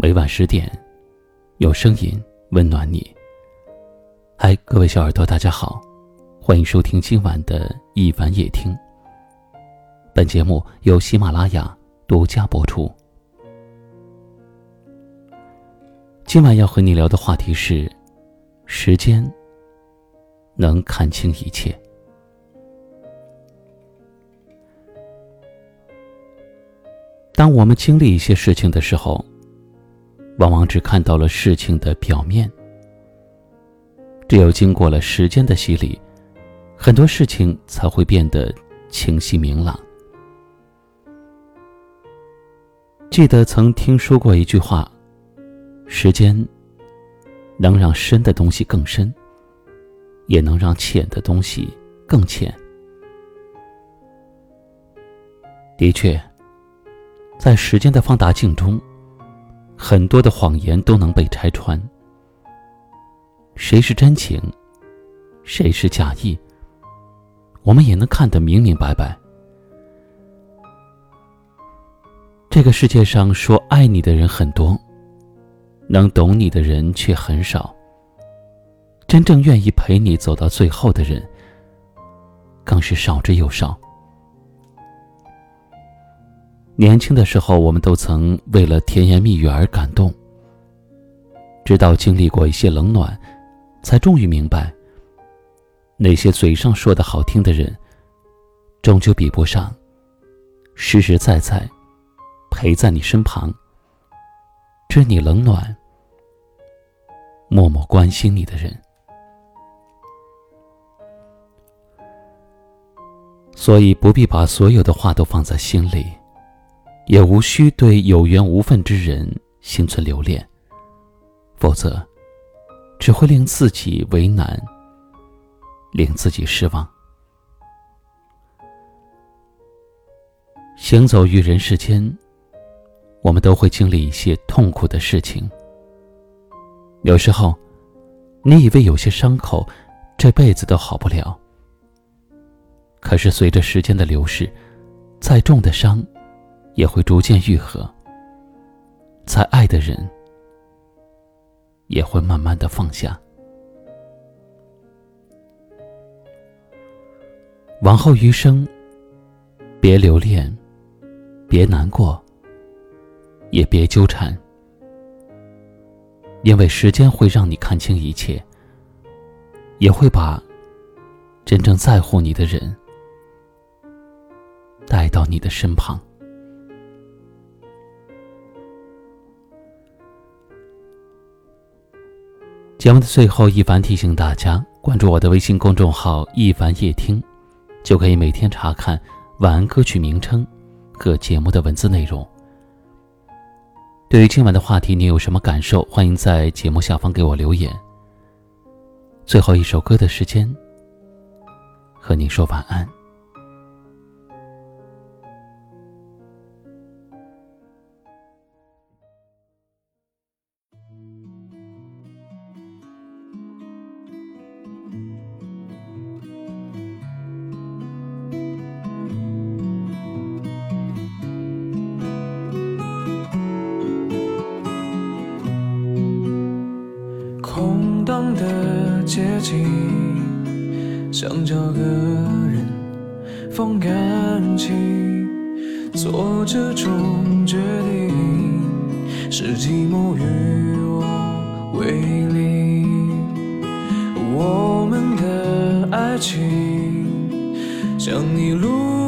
每晚十点，有声音温暖你。嗨，各位小耳朵，大家好，欢迎收听今晚的一晚夜听。本节目由喜马拉雅独家播出。今晚要和你聊的话题是：时间能看清一切。当我们经历一些事情的时候，往往只看到了事情的表面。只有经过了时间的洗礼，很多事情才会变得清晰明朗。记得曾听说过一句话：“时间能让深的东西更深，也能让浅的东西更浅。”的确，在时间的放大镜中。很多的谎言都能被拆穿，谁是真情，谁是假意，我们也能看得明明白白。这个世界上说爱你的人很多，能懂你的人却很少。真正愿意陪你走到最后的人，更是少之又少。年轻的时候，我们都曾为了甜言蜜语而感动。直到经历过一些冷暖，才终于明白，那些嘴上说的好听的人，终究比不上实实在在陪在你身旁、知你冷暖、默默关心你的人。所以，不必把所有的话都放在心里。也无需对有缘无分之人心存留恋，否则只会令自己为难，令自己失望。行走于人世间，我们都会经历一些痛苦的事情。有时候，你以为有些伤口这辈子都好不了，可是随着时间的流逝，再重的伤。也会逐渐愈合，再爱的人也会慢慢的放下。往后余生，别留恋，别难过，也别纠缠，因为时间会让你看清一切，也会把真正在乎你的人带到你的身旁。节目的最后，一凡提醒大家关注我的微信公众号“一凡夜听”，就可以每天查看晚安歌曲名称和节目的文字内容。对于今晚的话题，你有什么感受？欢迎在节目下方给我留言。最后一首歌的时间，和你说晚安。接近，想找个人放感情，做这种决定，是寂寞与我为邻。我们的爱情，像你路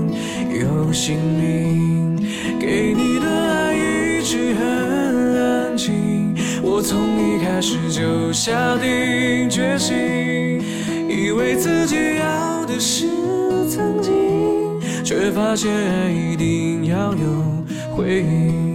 有姓名。给你的爱一直很安静，我从一开始就下定决心，以为自己要的是曾经，却发现爱一定要有回应。